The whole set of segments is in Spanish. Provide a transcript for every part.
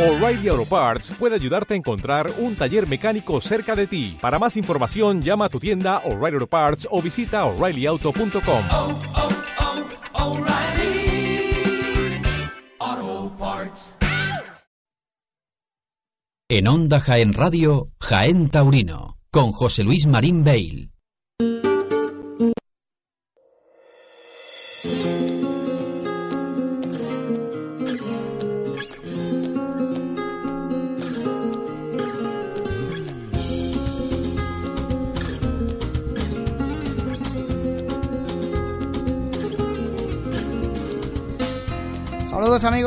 O'Reilly Auto Parts puede ayudarte a encontrar un taller mecánico cerca de ti. Para más información, llama a tu tienda O'Reilly Auto Parts o visita oreillyauto.com. oh, oh, Parts. En Onda Jaén Radio, Jaén Taurino, con José Luis Marín Bale.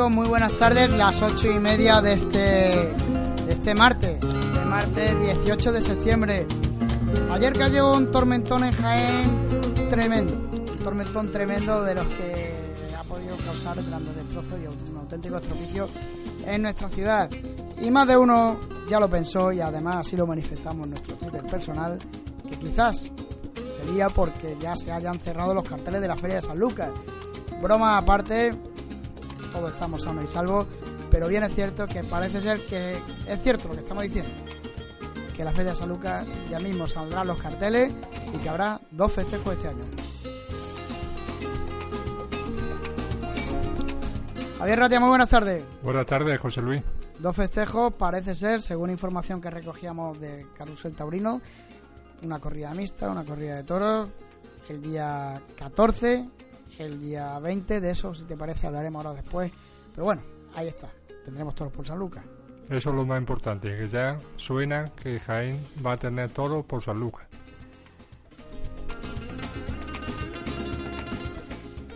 Amigos, muy buenas tardes, las ocho y media de este, de este martes, de martes 18 de septiembre. Ayer cayó un tormentón en Jaén tremendo, un tormentón tremendo de los que ha podido causar grandes destrozos y un auténtico estropicio en nuestra ciudad. Y más de uno ya lo pensó y además así lo manifestamos en nuestro Twitter personal, que quizás sería porque ya se hayan cerrado los carteles de la Feria de San Lucas. Broma aparte, todos estamos sanos y salvos, pero bien es cierto que parece ser que es cierto lo que estamos diciendo, que la Feria de San Lucas ya mismo saldrán los carteles y que habrá dos festejos este año. Javier Ratia, muy buenas tardes. Buenas tardes, José Luis. Dos festejos, parece ser, según información que recogíamos de Carrusel Taurino, una corrida mixta, una corrida de toros, el día 14, el día 20, de eso, si te parece, hablaremos ahora después. Pero bueno, ahí está, tendremos toros por San Lucas. Eso es lo más importante, que ya suena que Jaén va a tener todo por San Lucas.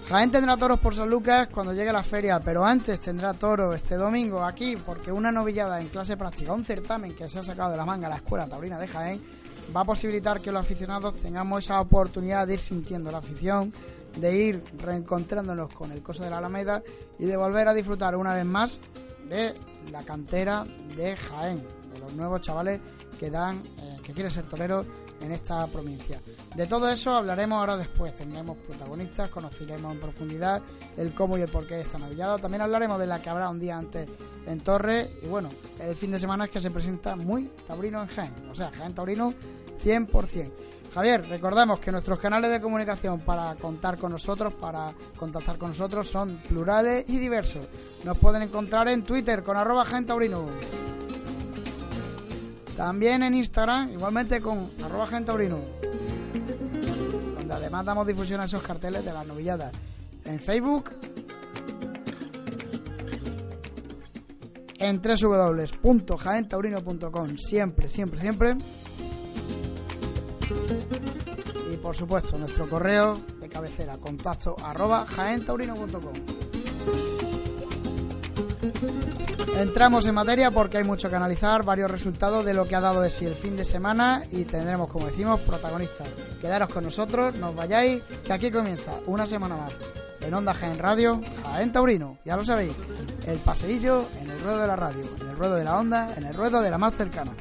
Jaén tendrá toros por San Lucas cuando llegue la feria, pero antes tendrá toro este domingo aquí, porque una novillada en clase práctica, un certamen que se ha sacado de la manga la Escuela Taurina de Jaén, va a posibilitar que los aficionados tengamos esa oportunidad de ir sintiendo la afición, de ir reencontrándonos con el coso de la Alameda y de volver a disfrutar una vez más de la cantera de Jaén, de los nuevos chavales que dan, eh, que quieren ser toreros en esta provincia. De todo eso hablaremos ahora después, tendremos protagonistas, conoceremos en profundidad el cómo y el porqué de esta novillada. También hablaremos de la que habrá un día antes en Torre y bueno, el fin de semana es que se presenta muy taurino en Jaén, o sea, Jaén taurino 100%. Javier, recordamos que nuestros canales de comunicación para contar con nosotros, para contactar con nosotros son plurales y diversos. Nos pueden encontrar en Twitter con arroba Jaén taurino. También en Instagram, igualmente con arroba Jaén taurino. Donde además damos difusión a esos carteles de las novilladas. En Facebook. En www.jaentaurino.com. Siempre, siempre, siempre. Y por supuesto, nuestro correo de cabecera, contacto arroba jaentaurino.com. Entramos en materia porque hay mucho que analizar, varios resultados de lo que ha dado de sí el fin de semana y tendremos, como decimos, protagonistas. Quedaros con nosotros, no os vayáis, que aquí comienza una semana más en Onda Jaén Radio, Jaén Taurino, ya lo sabéis, el paseillo en el ruedo de la radio, en el ruedo de la onda, en el ruedo de la más cercana.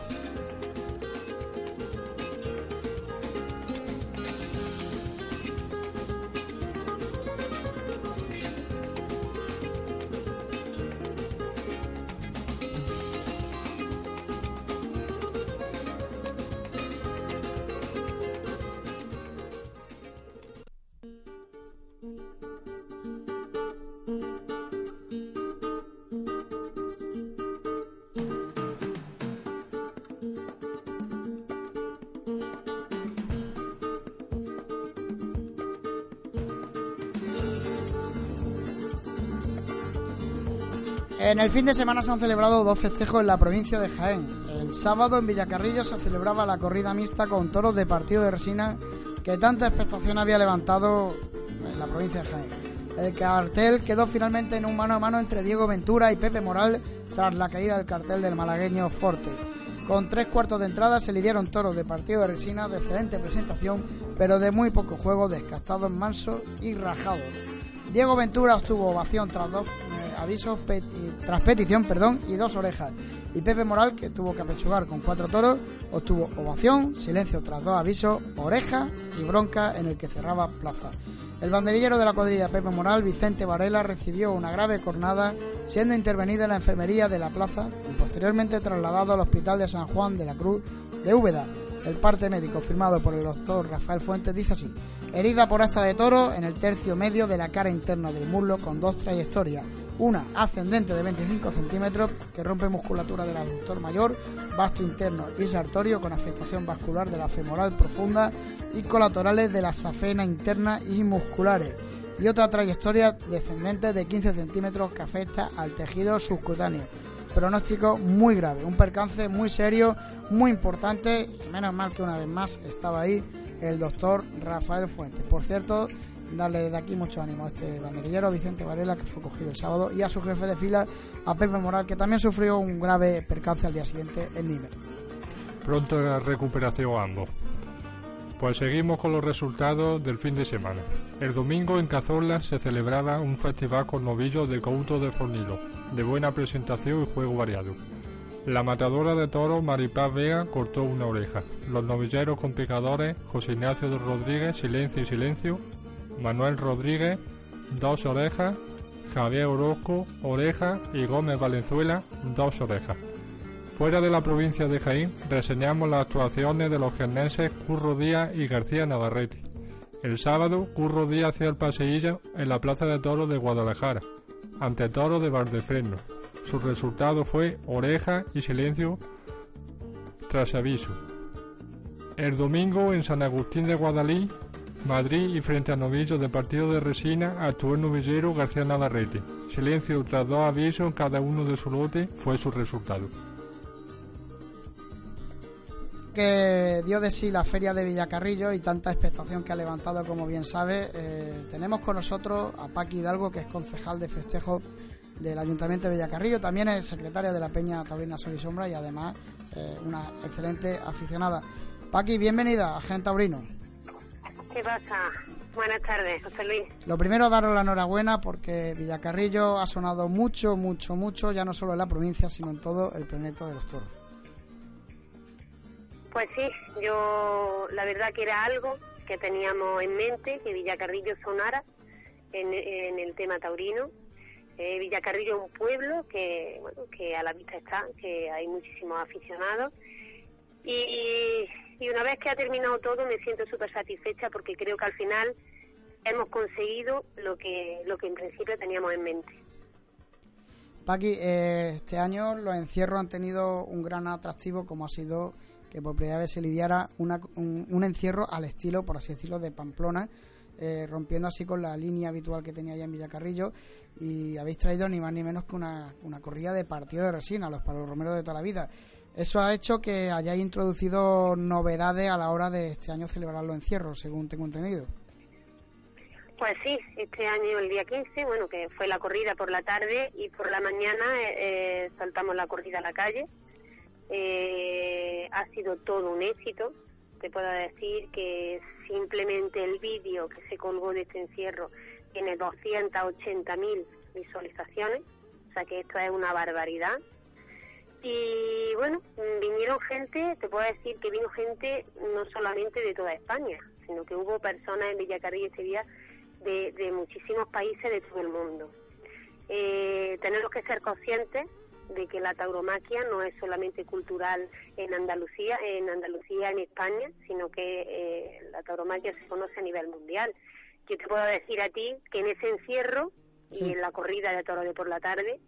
En el fin de semana se han celebrado dos festejos en la provincia de Jaén. El sábado en Villacarrillo se celebraba la corrida mixta con toros de partido de resina que tanta expectación había levantado en la provincia de Jaén. El cartel quedó finalmente en un mano a mano entre Diego Ventura y Pepe Moral tras la caída del cartel del malagueño Forte. Con tres cuartos de entrada se lidieron toros de partido de resina de excelente presentación, pero de muy poco juego, descastados, mansos y rajados. Diego Ventura obtuvo ovación tras dos avisos pe- y- tras petición perdón, y dos orejas. Y Pepe Moral, que tuvo que apechugar con cuatro toros, obtuvo ovación, silencio tras dos avisos, oreja y bronca en el que cerraba plaza. El banderillero de la cuadrilla Pepe Moral, Vicente Varela, recibió una grave cornada, siendo intervenida en la enfermería de la plaza y posteriormente trasladado al Hospital de San Juan de la Cruz de Úbeda. El parte médico firmado por el doctor Rafael Fuentes dice así: herida por asta de toro en el tercio medio de la cara interna del muslo con dos trayectorias. Una ascendente de 25 centímetros que rompe musculatura del abductor mayor, vasto interno y sartorio con afectación vascular de la femoral profunda y colaterales de la safena interna y musculares. Y otra trayectoria descendente de 15 centímetros que afecta al tejido subcutáneo. Pronóstico muy grave, un percance muy serio, muy importante menos mal que una vez más estaba ahí el doctor Rafael Fuentes. Por cierto, darle desde aquí mucho ánimo a este banderillero Vicente Varela que fue cogido el sábado y a su jefe de fila, a Pepe Moral, que también sufrió un grave percance al día siguiente en Nímer. Pronta recuperación ambos. Pues seguimos con los resultados del fin de semana. El domingo en Cazorla se celebraba un festival con novillos de Couto de Fornilo, de buena presentación y juego variado. La matadora de toros Maripaz Vega cortó una oreja. Los novilleros con picadores José Ignacio de Rodríguez, silencio y silencio. Manuel Rodríguez, dos orejas. Javier Orozco, oreja. Y Gómez Valenzuela, dos orejas. Fuera de la provincia de Jaén, reseñamos las actuaciones de los jiennenses Curro Díaz y García Navarrete. El sábado, Curro Díaz hacía el paseillo en la Plaza de Toros de Guadalajara, ante toros de Valdefreno. Su resultado fue oreja y silencio tras aviso. El domingo, en San Agustín de Guadalí, Madrid y frente a novillos de partido de resina, actuó el novillero García Navarrete. Silencio tras dos avisos cada uno de su lote fue su resultado. que dio de sí la feria de Villacarrillo y tanta expectación que ha levantado, como bien sabe. Eh, tenemos con nosotros a Paqui Hidalgo, que es concejal de festejo del Ayuntamiento de Villacarrillo, también es secretaria de la Peña Taurina Sol y Sombra y además eh, una excelente aficionada. Paqui, bienvenida a Gente Taurino. ¿Qué pasa? Buenas tardes, José Luis. Lo primero, daros la enhorabuena porque Villacarrillo ha sonado mucho, mucho, mucho, ya no solo en la provincia, sino en todo el planeta de los toros. Pues sí, yo la verdad que era algo que teníamos en mente, que Villacarrillo sonara en, en el tema taurino. Eh, Villacarrillo es un pueblo que, bueno, que a la vista está, que hay muchísimos aficionados. Y, y una vez que ha terminado todo me siento súper satisfecha porque creo que al final hemos conseguido lo que, lo que en principio teníamos en mente. Paqui, eh, este año los encierros han tenido un gran atractivo como ha sido que por primera vez se lidiara una- un, un encierro al estilo, por así decirlo, de Pamplona, eh, rompiendo así con la línea habitual que tenía ya en Villacarrillo y habéis traído ni más ni menos que una, una corrida de partido de resina, los palos romeros de toda la vida. Eso ha hecho que hayáis introducido novedades a la hora de este año celebrar los encierros, según tengo entendido. Pues sí, este año, el día 15, bueno, que fue la corrida por la tarde y por la mañana eh, eh, saltamos la corrida a la calle. Eh, ha sido todo un éxito. Te puedo decir que simplemente el vídeo que se colgó de este encierro tiene 280.000 visualizaciones, o sea que esto es una barbaridad. Y bueno, vinieron gente, te puedo decir que vino gente no solamente de toda España, sino que hubo personas en Villacarrillo ese día de, de muchísimos países de todo el mundo. Eh, tenemos que ser conscientes de que la tauromaquia no es solamente cultural en Andalucía, en Andalucía, en España, sino que eh, la tauromaquia se conoce a nivel mundial. Yo te puedo decir a ti que en ese encierro Sí. y en la corrida de toro de por la tarde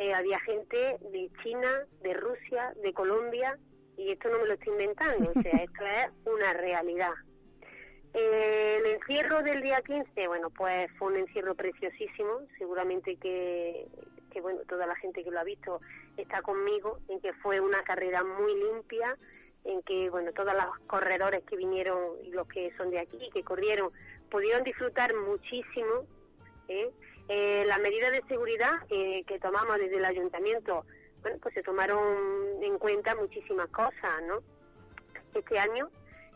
eh, había gente de China, de Rusia, de Colombia, y esto no me lo estoy inventando, o sea, esto es una realidad. Eh, el encierro del día 15, bueno, pues fue un encierro preciosísimo, seguramente que, que, bueno, toda la gente que lo ha visto está conmigo, en que fue una carrera muy limpia, en que, bueno, todos los corredores que vinieron y los que son de aquí, que corrieron, pudieron disfrutar muchísimo, ¿eh? Eh, las medidas de seguridad eh, que tomamos desde el ayuntamiento, bueno, pues se tomaron en cuenta muchísimas cosas, ¿no? Este año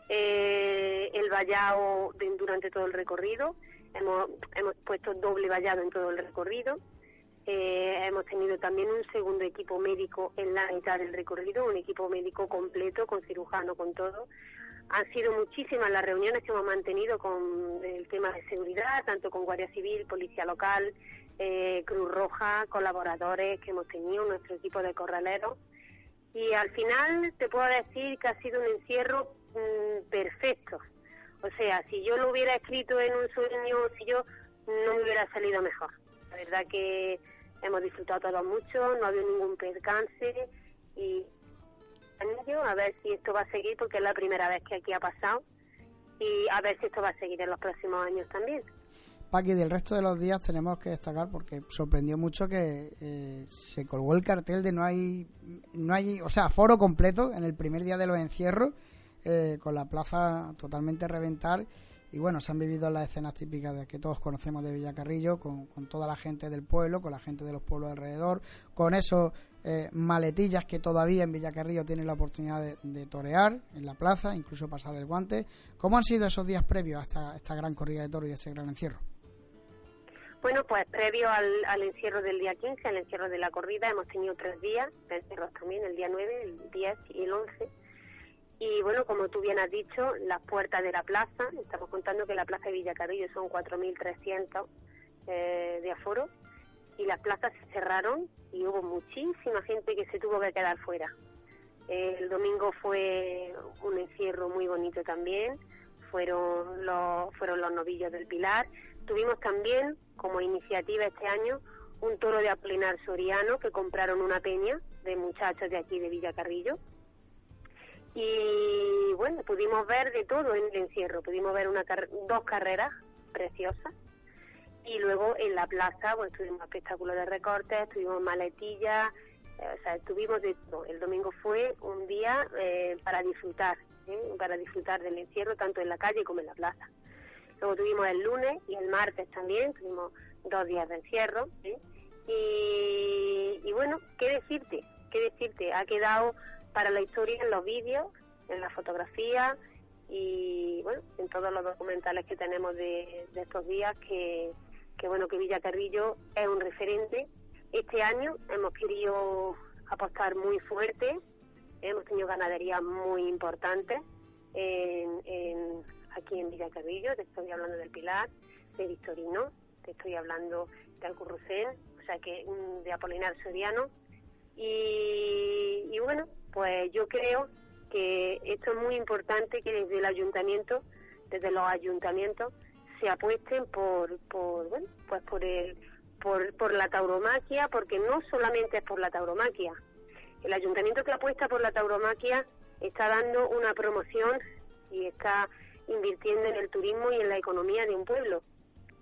eh, el vallado de- durante todo el recorrido, hemos, hemos puesto doble vallado en todo el recorrido, Eh, hemos tenido también un segundo equipo médico en la mitad del recorrido, un equipo médico completo, con cirujano, con todo. Han sido muchísimas las reuniones que hemos mantenido con el tema de seguridad, tanto con Guardia Civil, Policía Local, eh, Cruz Roja, colaboradores que hemos tenido, nuestro equipo de corraleros. Y al final te puedo decir que ha sido un encierro mm, perfecto. O sea, si yo lo hubiera escrito en un sueño, si yo no me hubiera salido mejor. La verdad que hemos disfrutado todos mucho, no ha habido ningún percance y a ver si esto va a seguir porque es la primera vez que aquí ha pasado y a ver si esto va a seguir en los próximos años también. Paqui, del resto de los días tenemos que destacar porque sorprendió mucho que eh, se colgó el cartel de no hay, no hay, o sea, foro completo en el primer día de los encierros, eh, con la plaza totalmente reventar. Y bueno, se han vivido las escenas típicas de que todos conocemos de Villacarrillo, con, con toda la gente del pueblo, con la gente de los pueblos alrededor, con esos eh, maletillas que todavía en Villacarrillo tienen la oportunidad de, torear en la plaza, incluso pasar el guante. ¿Cómo han sido esos días previos a esta, esta gran corrida de toros y ese gran encierro? Bueno, pues previo al, encierro del día 15, al encierro de la corrida, hemos tenido tres días, encierros también, el día 9, el 10 y el 11. Y bueno, como tú bien has dicho, las puertas de la plaza, estamos contando que la plaza de Villacarrillo son 4.300 eh, de aforo, y las plazas se cerraron y hubo muchísima gente que se tuvo que quedar fuera. El domingo fue un encierro muy bonito también, fueron los, fueron los novillos del Pilar. Tuvimos también, como iniciativa este año, un toro de Apolinar Soriano que compraron una peña de muchachos de aquí de Villacarrillo. Y bueno, pudimos ver de todo en el encierro, pudimos ver una dos carreras preciosas y luego en la plaza, pues tuvimos espectáculos de recortes, tuvimos maletillas, eh, o sea, tuvimos de todo. El domingo fue un día eh, para disfrutar, ¿eh? para disfrutar del encierro tanto en la calle como en la plaza. Luego tuvimos el lunes y el martes también, tuvimos dos días de encierro. Y, y bueno, ¿qué decirte? ¿Qué decirte? Ha quedado para la historia en los vídeos, en la fotografía y bueno, en todos los documentales que tenemos de estos días que, que bueno que Villa Carrillo es un referente. Este año hemos querido apostar muy fuerte, hemos tenido ganaderías muy importantes en, aquí en Villa Carrillo, te estoy hablando del Pilar, de Victorino, te estoy hablando de Alcurrucén, o sea que de Apolinar Soriano. Y bueno, pues yo creo que esto es muy importante que desde el ayuntamiento, desde los ayuntamientos, se apuesten por, por bueno, pues por el, por, por la tauromaquia, porque no solamente es por la tauromaquia. El ayuntamiento que apuesta por la tauromaquia está dando una promoción y está invirtiendo en el turismo y en la economía de un pueblo.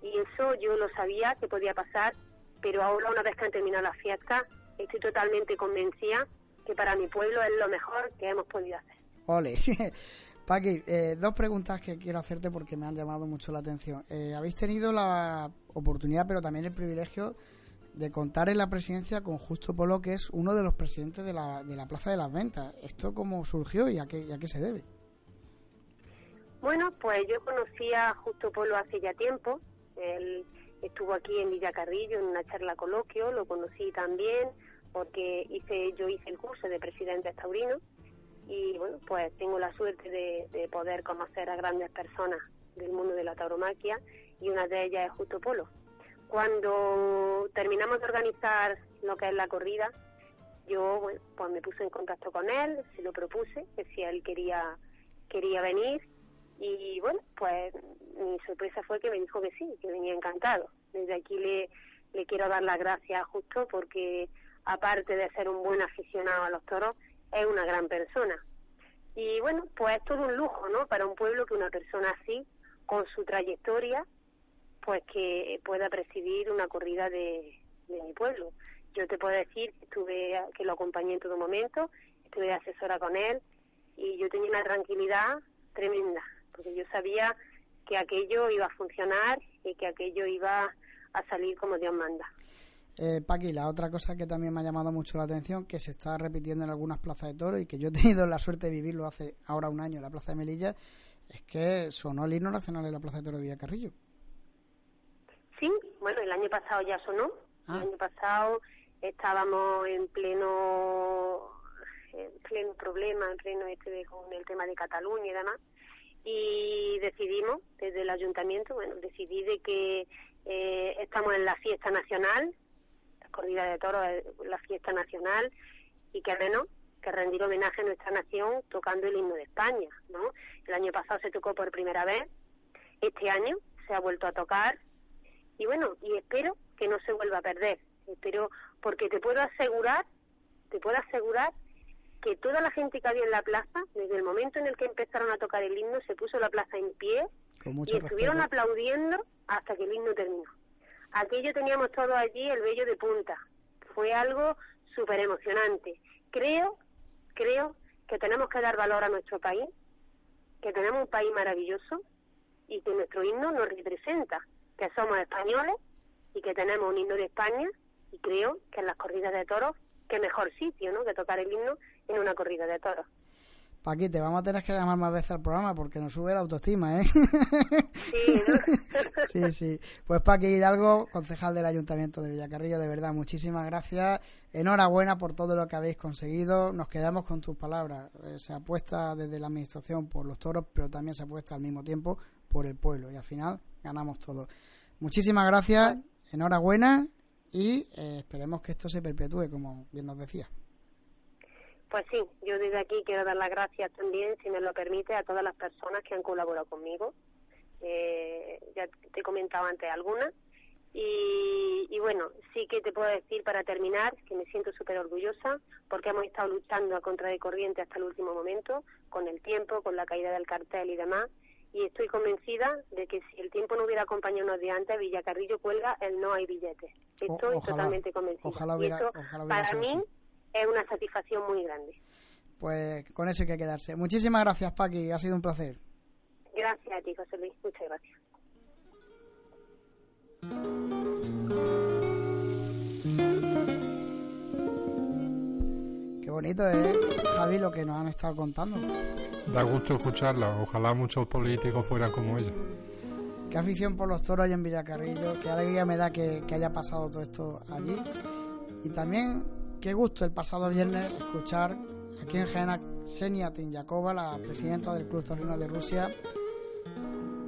Y eso yo lo sabía que podía pasar, pero ahora una vez que han terminado las fiestas, estoy totalmente convencida que para mi pueblo es lo mejor que hemos podido hacer. Ole. Paqui, eh, dos preguntas que quiero hacerte porque me han llamado mucho la atención. Eh, habéis tenido la oportunidad, pero también el privilegio de contar en la presidencia con Justo Polo, que es uno de los presidentes de la, de la Plaza de las Ventas. ¿Esto cómo surgió y a qué, a qué se debe? Bueno, pues yo conocí a Justo Polo hace ya tiempo. Él estuvo aquí en Villacarrillo en una charla coloquio, lo conocí también porque hice yo hice el curso de presidente taurino y bueno, pues tengo la suerte de, poder conocer a grandes personas del mundo de la tauromaquia y una de ellas es Justo Polo. Cuando terminamos de organizar lo que es la corrida, yo bueno, pues me puse en contacto con él, se lo propuse, que si él quería quería venir y bueno, pues mi sorpresa fue que me dijo que sí, que venía encantado. Desde aquí le, le quiero dar las gracias a Justo porque aparte de ser un buen aficionado a los toros, es una gran persona. Y bueno, pues es todo un lujo, ¿no? Para un pueblo que una persona así, con su trayectoria, pues que pueda presidir una corrida de, mi pueblo. Yo te puedo decir que estuve, que lo acompañé en todo momento, estuve asesora con él y yo tenía una tranquilidad tremenda, porque yo sabía que aquello iba a funcionar y que aquello iba a salir como Dios manda. Eh, Paqui, la otra cosa que también me ha llamado mucho la atención, que se está repitiendo en algunas plazas de toro y que yo he tenido la suerte de vivirlo hace ahora un año en la plaza de Melilla, es que sonó el himno nacional en la plaza de toro de Villacarrillo. Sí, bueno, el año pasado ya sonó, Ah. El año pasado estábamos en pleno, en pleno problema, en pleno este de- con el tema de Cataluña y demás, y decidimos desde el ayuntamiento, bueno, decidí de que eh, estamos en la fiesta nacional, corrida de toros es la fiesta nacional, y que menos que rendir homenaje a nuestra nación tocando el himno de España, ¿no? El año pasado se tocó por primera vez, este año se ha vuelto a tocar, y bueno, y espero que no se vuelva a perder, espero, porque te puedo asegurar, te puedo asegurar que toda la gente que había en la plaza, desde el momento en el que empezaron a tocar el himno, se puso la plaza en pie y estuvieron respeto. aplaudiendo hasta que el himno terminó. Aquello teníamos todo allí, el vello de punta. Fue algo súper emocionante. Creo, creo que tenemos que dar valor a nuestro país, que tenemos un país maravilloso y que nuestro himno nos representa, que somos españoles y que tenemos un himno de España y creo que en las corridas de toros, qué mejor sitio, ¿no?, que tocar el himno en una corrida de toros. Paqui, te vamos a tener que llamar más veces al programa porque nos sube la autoestima, ¿eh? Sí, ¿no? sí, sí. Pues Paqui Hidalgo, concejal del Ayuntamiento de Villacarrillo, de verdad, muchísimas gracias. Enhorabuena por todo lo que habéis conseguido. Nos quedamos con tus palabras. Eh, se apuesta desde la Administración por los toros, pero también se apuesta al mismo tiempo por el pueblo. Y al final ganamos todos. Muchísimas gracias, enhorabuena y eh, esperemos que esto se perpetúe, como bien nos decía. Pues sí, yo desde aquí quiero dar las gracias también, si me lo permite, a todas las personas que han colaborado conmigo. Eh, ya te he comentado antes algunas. Y, y bueno, sí que te puedo decir para terminar que me siento súper orgullosa porque hemos estado luchando a contra de corriente hasta el último momento, con el tiempo, con la caída del cartel y demás. Y estoy convencida de que si el tiempo no hubiera acompañado unos días antes, Villacarrillo cuelga el no hay billetes. Estoy ojalá, totalmente convencida. ojalá Y hubiera- esto, ojalá hubiera para mí así. Es una satisfacción muy grande. Pues con eso hay que quedarse. Muchísimas gracias, Paqui. Ha sido un placer. Gracias a ti, José Luis. Muchas gracias. Qué bonito es, Javi, lo que nos han estado contando. Da gusto escucharla. Ojalá muchos políticos fueran como ella. Qué afición por los toros allí en Villacarrillo. Qué alegría me da que, que haya pasado todo esto allí. Y también qué gusto el pasado viernes escuchar aquí en Jaén a Xenia Tinyakova, la presidenta del Club Torino de Rusia,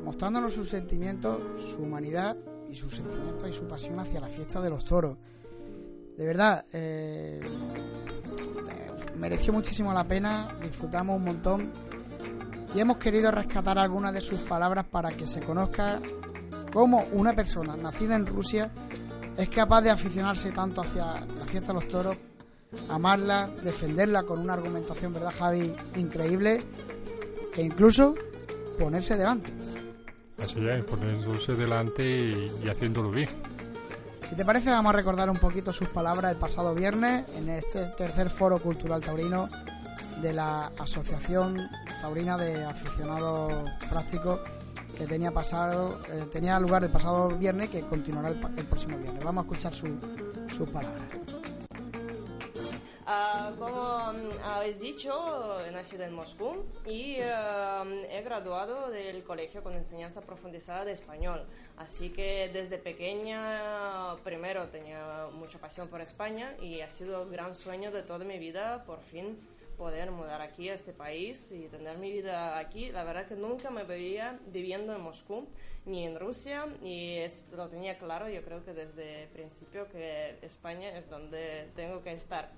mostrándonos sus sentimientos, su humanidad y sus sentimientos y su pasión hacia la fiesta de los toros. De verdad, eh, mereció muchísimo la pena, disfrutamos un montón y hemos querido rescatar algunas de sus palabras para que se conozca cómo una persona nacida en Rusia es capaz de aficionarse tanto hacia la fiesta de los toros, amarla, defenderla con una argumentación, ¿verdad, Javi? Increíble, e incluso ponerse delante. Así es, poniéndose delante y, y haciéndolo bien. Si te parece, vamos a recordar un poquito sus palabras el pasado viernes en este tercer foro cultural taurino de la Asociación Taurina de Aficionados Prácticos que tenía pasado eh, tenía lugar el pasado viernes que continuará el, el próximo viernes. Vamos a escuchar su- sus palabras. Ah, como mm, habéis dicho, he nacido en Moscú y ah, he graduado del colegio con enseñanza profundizada de español. Así que desde pequeña, primero tenía mucha pasión por España y ha sido el gran sueño de toda mi vida por fin poder mudar aquí a este país y tener mi vida aquí. La verdad que nunca me veía viviendo en Moscú ni en Rusia y es- lo tenía claro, yo creo que desde el principio que España es donde tengo que estar.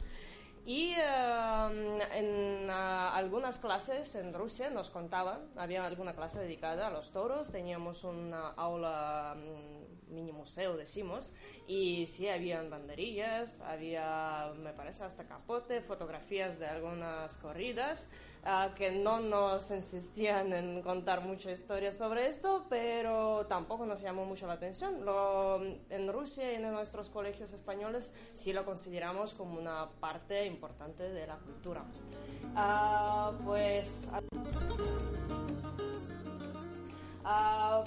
Y eh, en ah, algunas clases en Rusia nos contaban, había alguna clase dedicada a los toros, teníamos una aula, mm, mini museo decimos, y sí, habían banderillas, había, me parece, hasta capote, fotografías de algunas corridas, ah, que no nos insistían en contar mucha historia sobre esto, pero tampoco nos llamó mucho la atención. En Rusia y en nuestros colegios españoles sí lo consideramos como una parte importante de la cultura. Ah, pues... ah,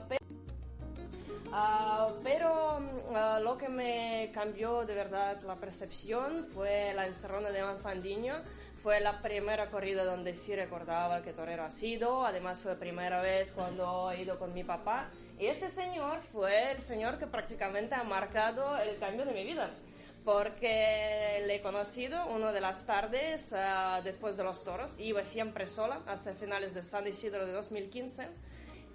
Ah, pero ah, lo que me cambió de verdad la percepción fue la encerrona de Manfandiño. Fue la primera corrida donde sí recordaba que torero ha sido. Además fue la primera vez cuando he ido con mi papá. Y este señor fue el señor que prácticamente ha marcado el cambio de mi vida. Porque le he conocido una de las tardes ah, después de los toros. Iba siempre sola hasta finales de San Isidro de 2015.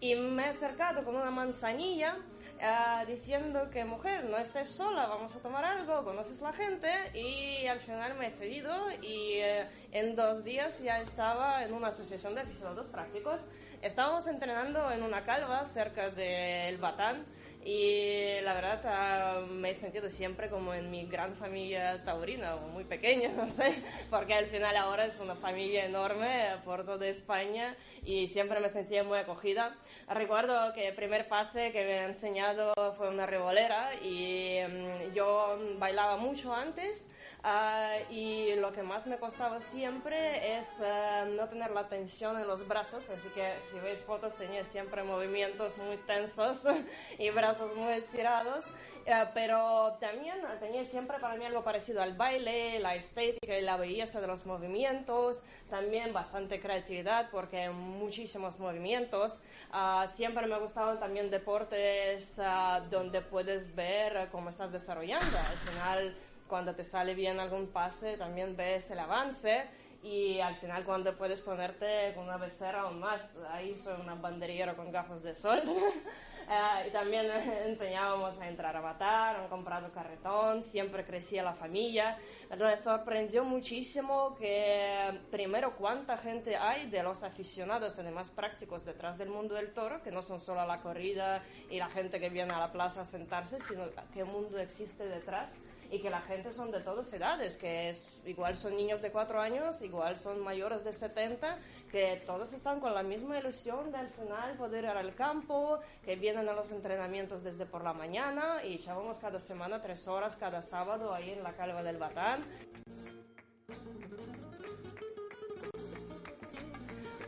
Y me he acercado con una manzanilla ah, diciendo que mujer, no estés sola, vamos a tomar algo, conoces la gente y al final me he cedido y eh, en dos días ya estaba en una asociación de aficionados prácticos. Estábamos entrenando en una calva cerca del Batán y la verdad ah, me he sentido siempre como en mi gran familia taurina, muy pequeña, no sé, porque al final ahora es una familia enorme por toda España y siempre me sentía muy acogida. Recuerdo que el primer pase que me ha enseñado fue una revolera y mm, yo bailaba mucho antes ah, y lo que más me costaba siempre es ah, no tener la tensión en los brazos, así que si veis fotos tenía siempre movimientos muy tensos y brazos muy estirados, eh, pero también tenía siempre para mí algo parecido al baile, la estética y la belleza de los movimientos, también bastante creatividad porque hay muchísimos movimientos. Ah, siempre me gustaban también deportes ah, donde puedes ver cómo estás desarrollando. Al final, cuando te sale bien algún pase, también ves el avance y al final cuando puedes ponerte con una becera aún más. Ahí soy una banderillera con gafas de sol. Eh, y también enseñábamos a entrar a matar, han comprado carretón, siempre crecía la familia. Me sorprendió muchísimo que primero cuánta gente hay de los aficionados, además prácticos detrás del mundo del toro, que no son solo la corrida y la gente que viene a la plaza a sentarse, sino qué mundo existe detrás y que la gente son de todas edades, que igual son niños de 4 años, igual son mayores de 70, que todos están con la misma ilusión de al final poder ir al campo, que vienen a los entrenamientos desde por la mañana y echábamos cada semana tres horas cada sábado ahí en la calva del Batán.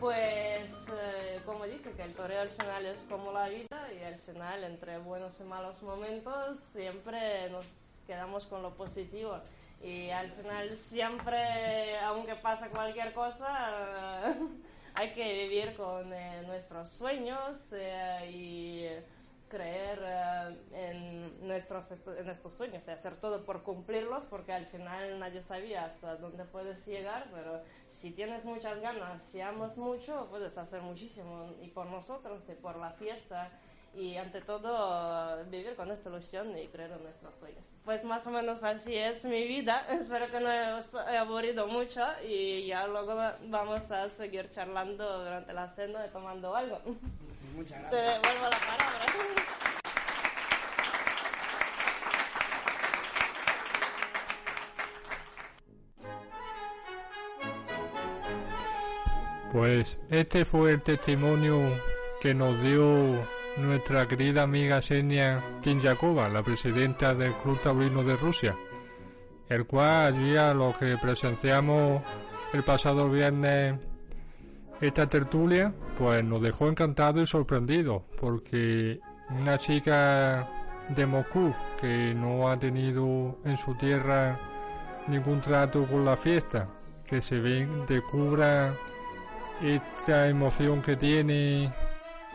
Pues, eh, como dije, que el toreo al final es como la vida y al final, entre buenos y malos momentos, siempre nos quedamos con lo positivo. Y al final siempre, aunque pasa cualquier cosa, hay que vivir con eh, nuestros sueños eh, y creer eh, en, nuestros, en estos sueños y hacer todo por cumplirlos, porque al final nadie sabía hasta dónde puedes llegar, pero si tienes muchas ganas, si amas mucho, puedes hacer muchísimo, y por nosotros, y por la fiesta, y ante todo vivir con esta ilusión y creer en nuestros sueños. Pues más o menos así es mi vida. Espero que no os haya aburrido mucho y ya luego vamos a seguir charlando durante la cena y tomando algo. Muchas Te gracias. devuelvo la palabra. Pues este fue el testimonio que nos dio nuestra querida amiga Senia Tinjakova, la presidenta del Club Taurino de Rusia, el cual allí a lo que presenciamos el pasado viernes esta tertulia, pues nos dejó encantado y sorprendido, porque una chica de Moscú que no ha tenido en su tierra ningún trato con la fiesta, que se ven, descubra esta emoción que tiene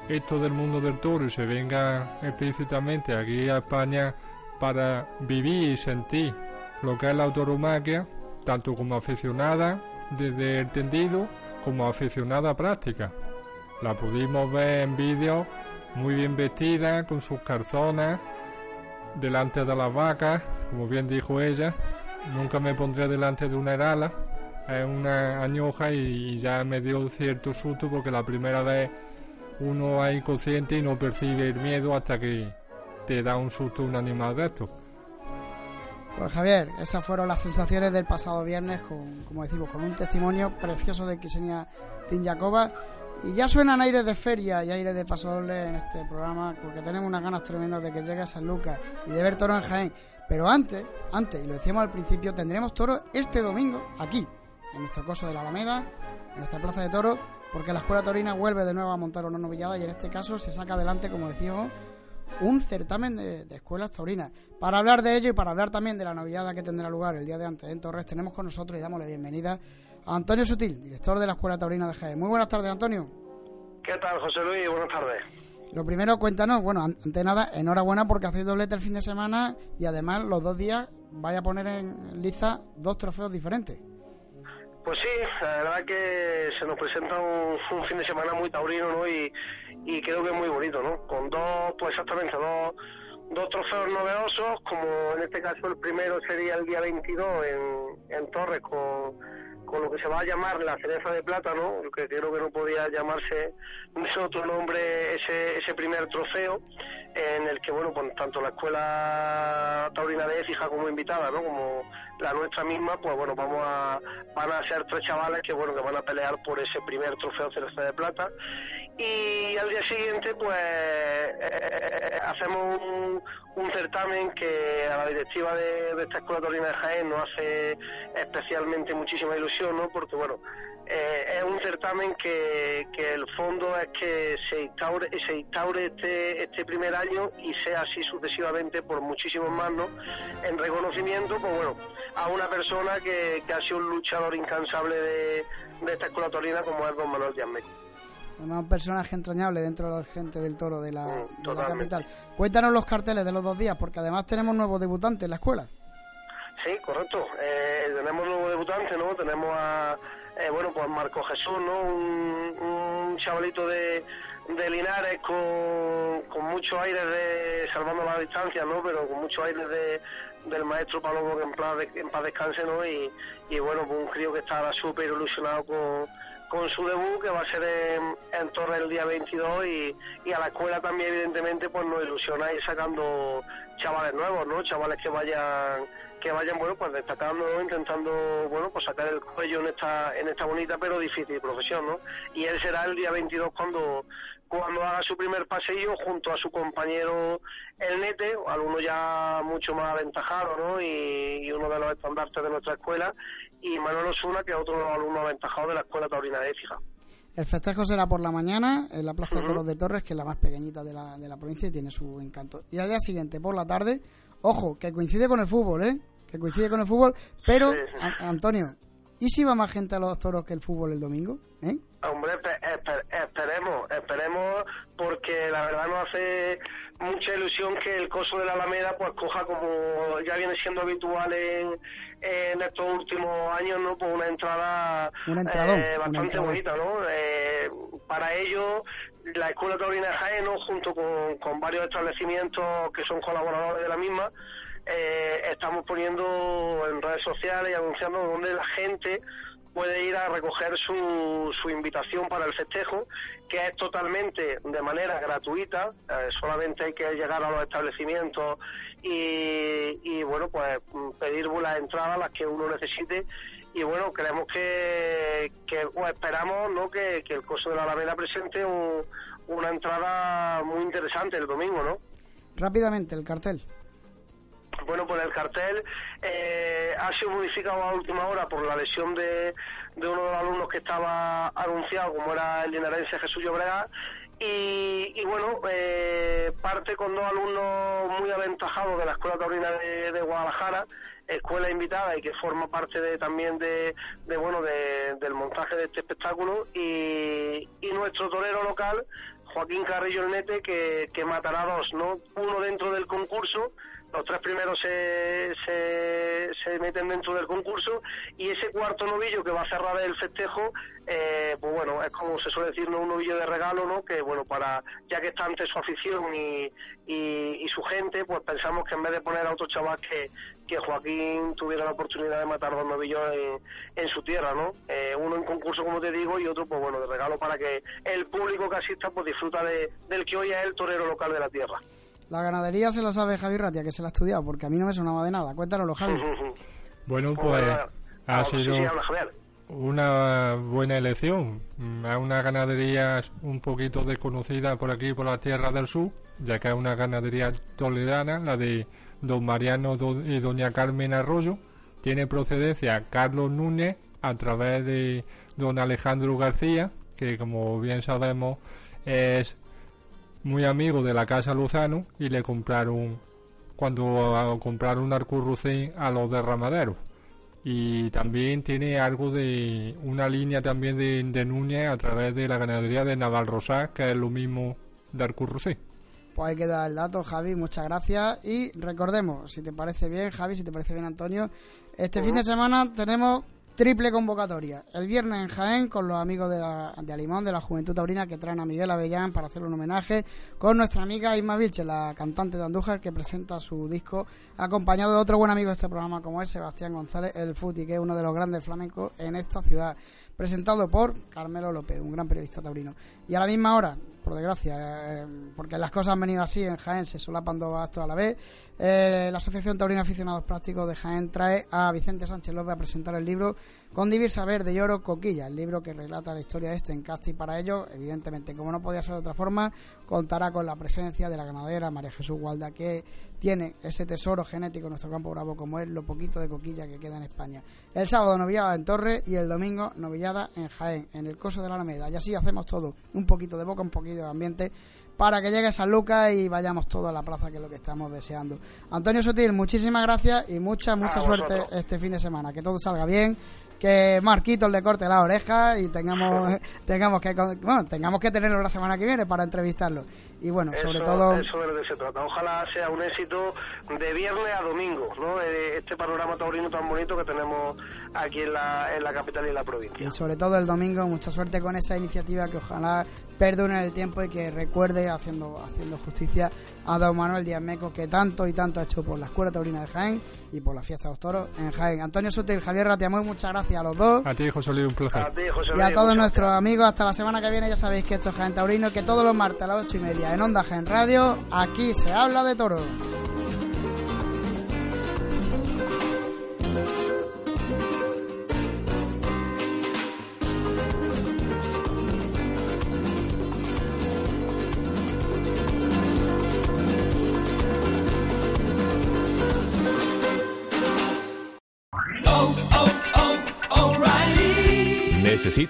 esto del mundo del toro y se venga explícitamente aquí a España para vivir y sentir lo que es la autoromaquia, tanto como aficionada desde el tendido como aficionada práctica. La pudimos ver en vídeo muy bien vestida, con sus calzonas, delante de las vacas, como bien dijo ella. Nunca me pondré delante de una herala, es una añoja y ya me dio cierto susto porque la primera vez uno es inconsciente y no percibe el miedo hasta que te da un susto un animal de estos. Pues Javier, esas fueron las sensaciones del pasado viernes, con, como decimos, con un testimonio precioso de Ksenia Tinjakova. Y ya suenan aires de feria y aires de pasodoble en este programa, porque tenemos unas ganas tremendas de que llegue a San Lucas y de ver toro en Jaén. Pero antes, antes, y lo decíamos al principio, tendremos toro este domingo aquí, en nuestro coso de la Alameda, en nuestra plaza de toros, porque la Escuela Torina vuelve de nuevo a montar una novillada y en este caso se saca adelante, como decíamos, un certamen de, de escuelas taurinas. Para hablar de ello y para hablar también de la novedad que tendrá lugar el día de antes en Torres, tenemos con nosotros y damos la bienvenida a Antonio Sutil, director de la Escuela Taurina de Jaén. Muy buenas tardes, Antonio. ¿Qué tal, José Luis? Buenas tardes. Lo primero, cuéntanos, bueno, an- ante nada, enhorabuena porque hacéis doblete el fin de semana y además los dos días vaya a poner en liza dos trofeos diferentes. Pues sí, la verdad que se nos presenta un, fin de semana muy taurino, ¿no? Y, y creo que es muy bonito, ¿no? Con dos, pues exactamente, dos, dos trofeos novedosos, como en este caso el primero sería el día 22 en, en Torres con, con lo que se va a llamar la cereza de plata, ¿no? Que creo que no podía llamarse otro nombre ese, ese primer trofeo, en el que, bueno, pues tanto la escuela de Écija como invitada, ¿no? Como la nuestra misma, pues bueno, vamos a, van a ser tres chavales que, bueno, que van a pelear por ese primer trofeo cereza de plata. Y al día siguiente, pues, eh, hacemos un, certamen que a la directiva de, de esta escuela taurina de Jaén nos hace especialmente muchísima ilusión, ¿no? Porque, bueno, eh, es un certamen que, que el fondo es que se instaure, se instaure este, este primer año y sea así sucesivamente por muchísimos más, ¿no? En reconocimiento, pues bueno, a una persona que, que ha sido un luchador incansable de, de esta escuela taurina como es don Manuel Díaz un personaje entrañable dentro de la gente del toro de la, Mm, de la capital. Cuéntanos los carteles de los dos días, porque además tenemos nuevos debutantes en la escuela. Sí, correcto. Eh, tenemos nuevo debutante, ¿no? Tenemos a, eh, bueno, pues Marco Jesús, ¿no? Un, chavalito de, de Linares con, con muchos aires de, salvando la distancia, ¿no? Pero con muchos aires de, del maestro Palomo que en paz, en paz descanse, ¿no? Y, y bueno, pues un crío que está súper ilusionado con, con su debut, que va a ser en, Torres el día 22 y, y a la escuela también, evidentemente, pues nos ilusiona ir sacando chavales nuevos, ¿no? Chavales que vayan que vayan bueno pues destacando intentando bueno pues sacar el cuello en esta en esta bonita pero difícil profesión no y él será el día 22 cuando cuando haga su primer paseillo junto a su compañero el Nete alumno ya mucho más aventajado no y, y uno de los estandartes de nuestra escuela y Manuel Osuna que es otro alumno aventajado de la escuela taurina de Écija El festejo será por la mañana en la Plaza de. Toros de Torres, que es la más pequeñita de la, de la provincia y tiene su encanto. Y al día siguiente, por la tarde, ojo, que coincide con el fútbol, ¿eh? Que coincide con el fútbol, pero, Sí. a- Antonio, ¿y si va más gente a los toros que el fútbol el domingo? ¿Eh? Hombre, espe- espe- esperemos, esperemos, porque la verdad nos hace mucha ilusión que el coso de la Alameda pues coja como ya viene siendo habitual en, en estos últimos años, ¿no? Pues una entrada entradón, eh, bastante bonita, ¿no? Eh, para ello, la Escuela Taurina de Jaén, ¿no? junto con, con varios establecimientos que son colaboradores de la misma, eh, estamos poniendo en redes sociales y anunciando donde la gente puede ir a recoger su, su invitación para el festejo, que es totalmente de manera gratuita, eh, solamente hay que llegar a los establecimientos y, y, bueno, pues mm, pedir las entradas, las que uno necesite, y bueno, creemos que, que o esperamos ¿no? que, el costo de la Alameda presente un- una entrada muy interesante el domingo, ¿no? Rápidamente, el cartel. Bueno, pues el cartel eh, ha sido modificado a última hora por la lesión de, uno de los alumnos que estaba anunciado, como era el linarense Jesús Llobregat. Y, y bueno, eh, parte con dos alumnos muy aventajados de la Escuela Taurina de, Guadalajara, escuela invitada y que forma parte de, también de, de, bueno de- del montaje de este espectáculo. Y, y nuestro torero local, Joaquín Carrillo el Nete, que, que matará dos, ¿no? Uno dentro del concurso los tres primeros se, se, se meten dentro del concurso y ese cuarto novillo que va a cerrar el festejo, eh, pues bueno, es como se suele decir, ¿no? un novillo de regalo, ¿no? Que bueno, para ya que está ante su afición y, y, su gente, pues pensamos que en vez de poner a otro chaval que, que Joaquín tuviera la oportunidad de matar dos novillos en, en su tierra, ¿no? Eh, uno en concurso, como te digo, y otro, pues bueno, de regalo para que el público que asista, pues disfruta de, del que hoy es el torero local de la tierra. La ganadería se la sabe Javi Ratia, que se la ha estudiado, porque a mí no me sonaba de nada. Cuéntanoslo, Javi. Bueno, Pues, pues ha sido una buena elección. Mm, Es una ganadería un poquito desconocida por aquí, por la Tierra del Sur, ya que es una ganadería toledana, la de don Mariano y doña Carmen Arroyo. Tiene procedencia Carlos Núñez a través de don Alejandro García, que como bien sabemos es muy amigo de la casa Luzano y le compraron cuando ah, compraron un arcurrucén a los derramaderos. Y también tiene algo de una línea también de, de Núñez a través de la ganadería de Navalrosá que es lo mismo de arcurrucén pues hay que dar el dato, Javi, muchas gracias. Y recordemos, si te parece bien, Javi, si te parece bien, Antonio, este fin de semana tenemos triple convocatoria. El viernes en Jaén con los amigos de, la, de Alimón, de la Juventud Taurina, que traen a Miguel Avellán para hacerle un homenaje, con nuestra amiga Isma Vilche, la cantante de Andújar, que presenta su disco, acompañado de otro buen amigo de este programa como es Sebastián González, el Futi, que es uno de los grandes flamencos en esta ciudad presentado por Carmelo López, un gran periodista taurino. Y a la misma hora, por desgracia, eh, porque las cosas han venido así en Jaén, se solapan dos actos a la vez, eh, la Asociación Taurina Aficionados Prácticos de Jaén trae a Vicente Sánchez López a presentar el libro con Divir Saber de Lloro Coquilla, el libro que relata la historia de este encastre y para ello, evidentemente, como no podía ser de otra forma, contará con la presencia de la ganadera María Jesús Gualda, que tiene ese tesoro genético en nuestro campo bravo como es lo poquito de coquilla que queda en España. El sábado novillada en Torre y el domingo novillada en Jaén, en el coso de la Alameda. Y así hacemos todo, un poquito de boca, un poquito de ambiente para que llegue San Lucas y vayamos todos a la plaza, que es lo que estamos deseando. Antonio Sutil, muchísimas gracias y mucha, mucha suerte este fin de semana. Que todo salga bien que Marquitos le corte la oreja y tengamos tengamos que bueno, tengamos que tenerlo la semana que viene para entrevistarlo. Y bueno, sobre todo eso de lo que se trata. Ojalá sea un éxito de viernes a domingo, ¿no? Eh, este panorama taurino tan bonito que tenemos aquí en la, en la capital y en la provincia. Y sobre todo el domingo, mucha suerte con esa iniciativa que ojalá perdone el tiempo y que recuerde haciendo haciendo justicia a don Manuel Díaz Meco que tanto y tanto ha hecho por la Escuela Taurina de Jaén y por la fiesta de los toros en Jaén. Antonio Sutil, Javier Ratiamoy, muchas gracias a los dos. A ti, José Luis, un placer. y a todos nuestros amigos, hasta la semana que viene, ya sabéis que esto es Jaén Taurino, que todos los martes a las ocho y media en Onda Jaén Radio, aquí se habla de toros.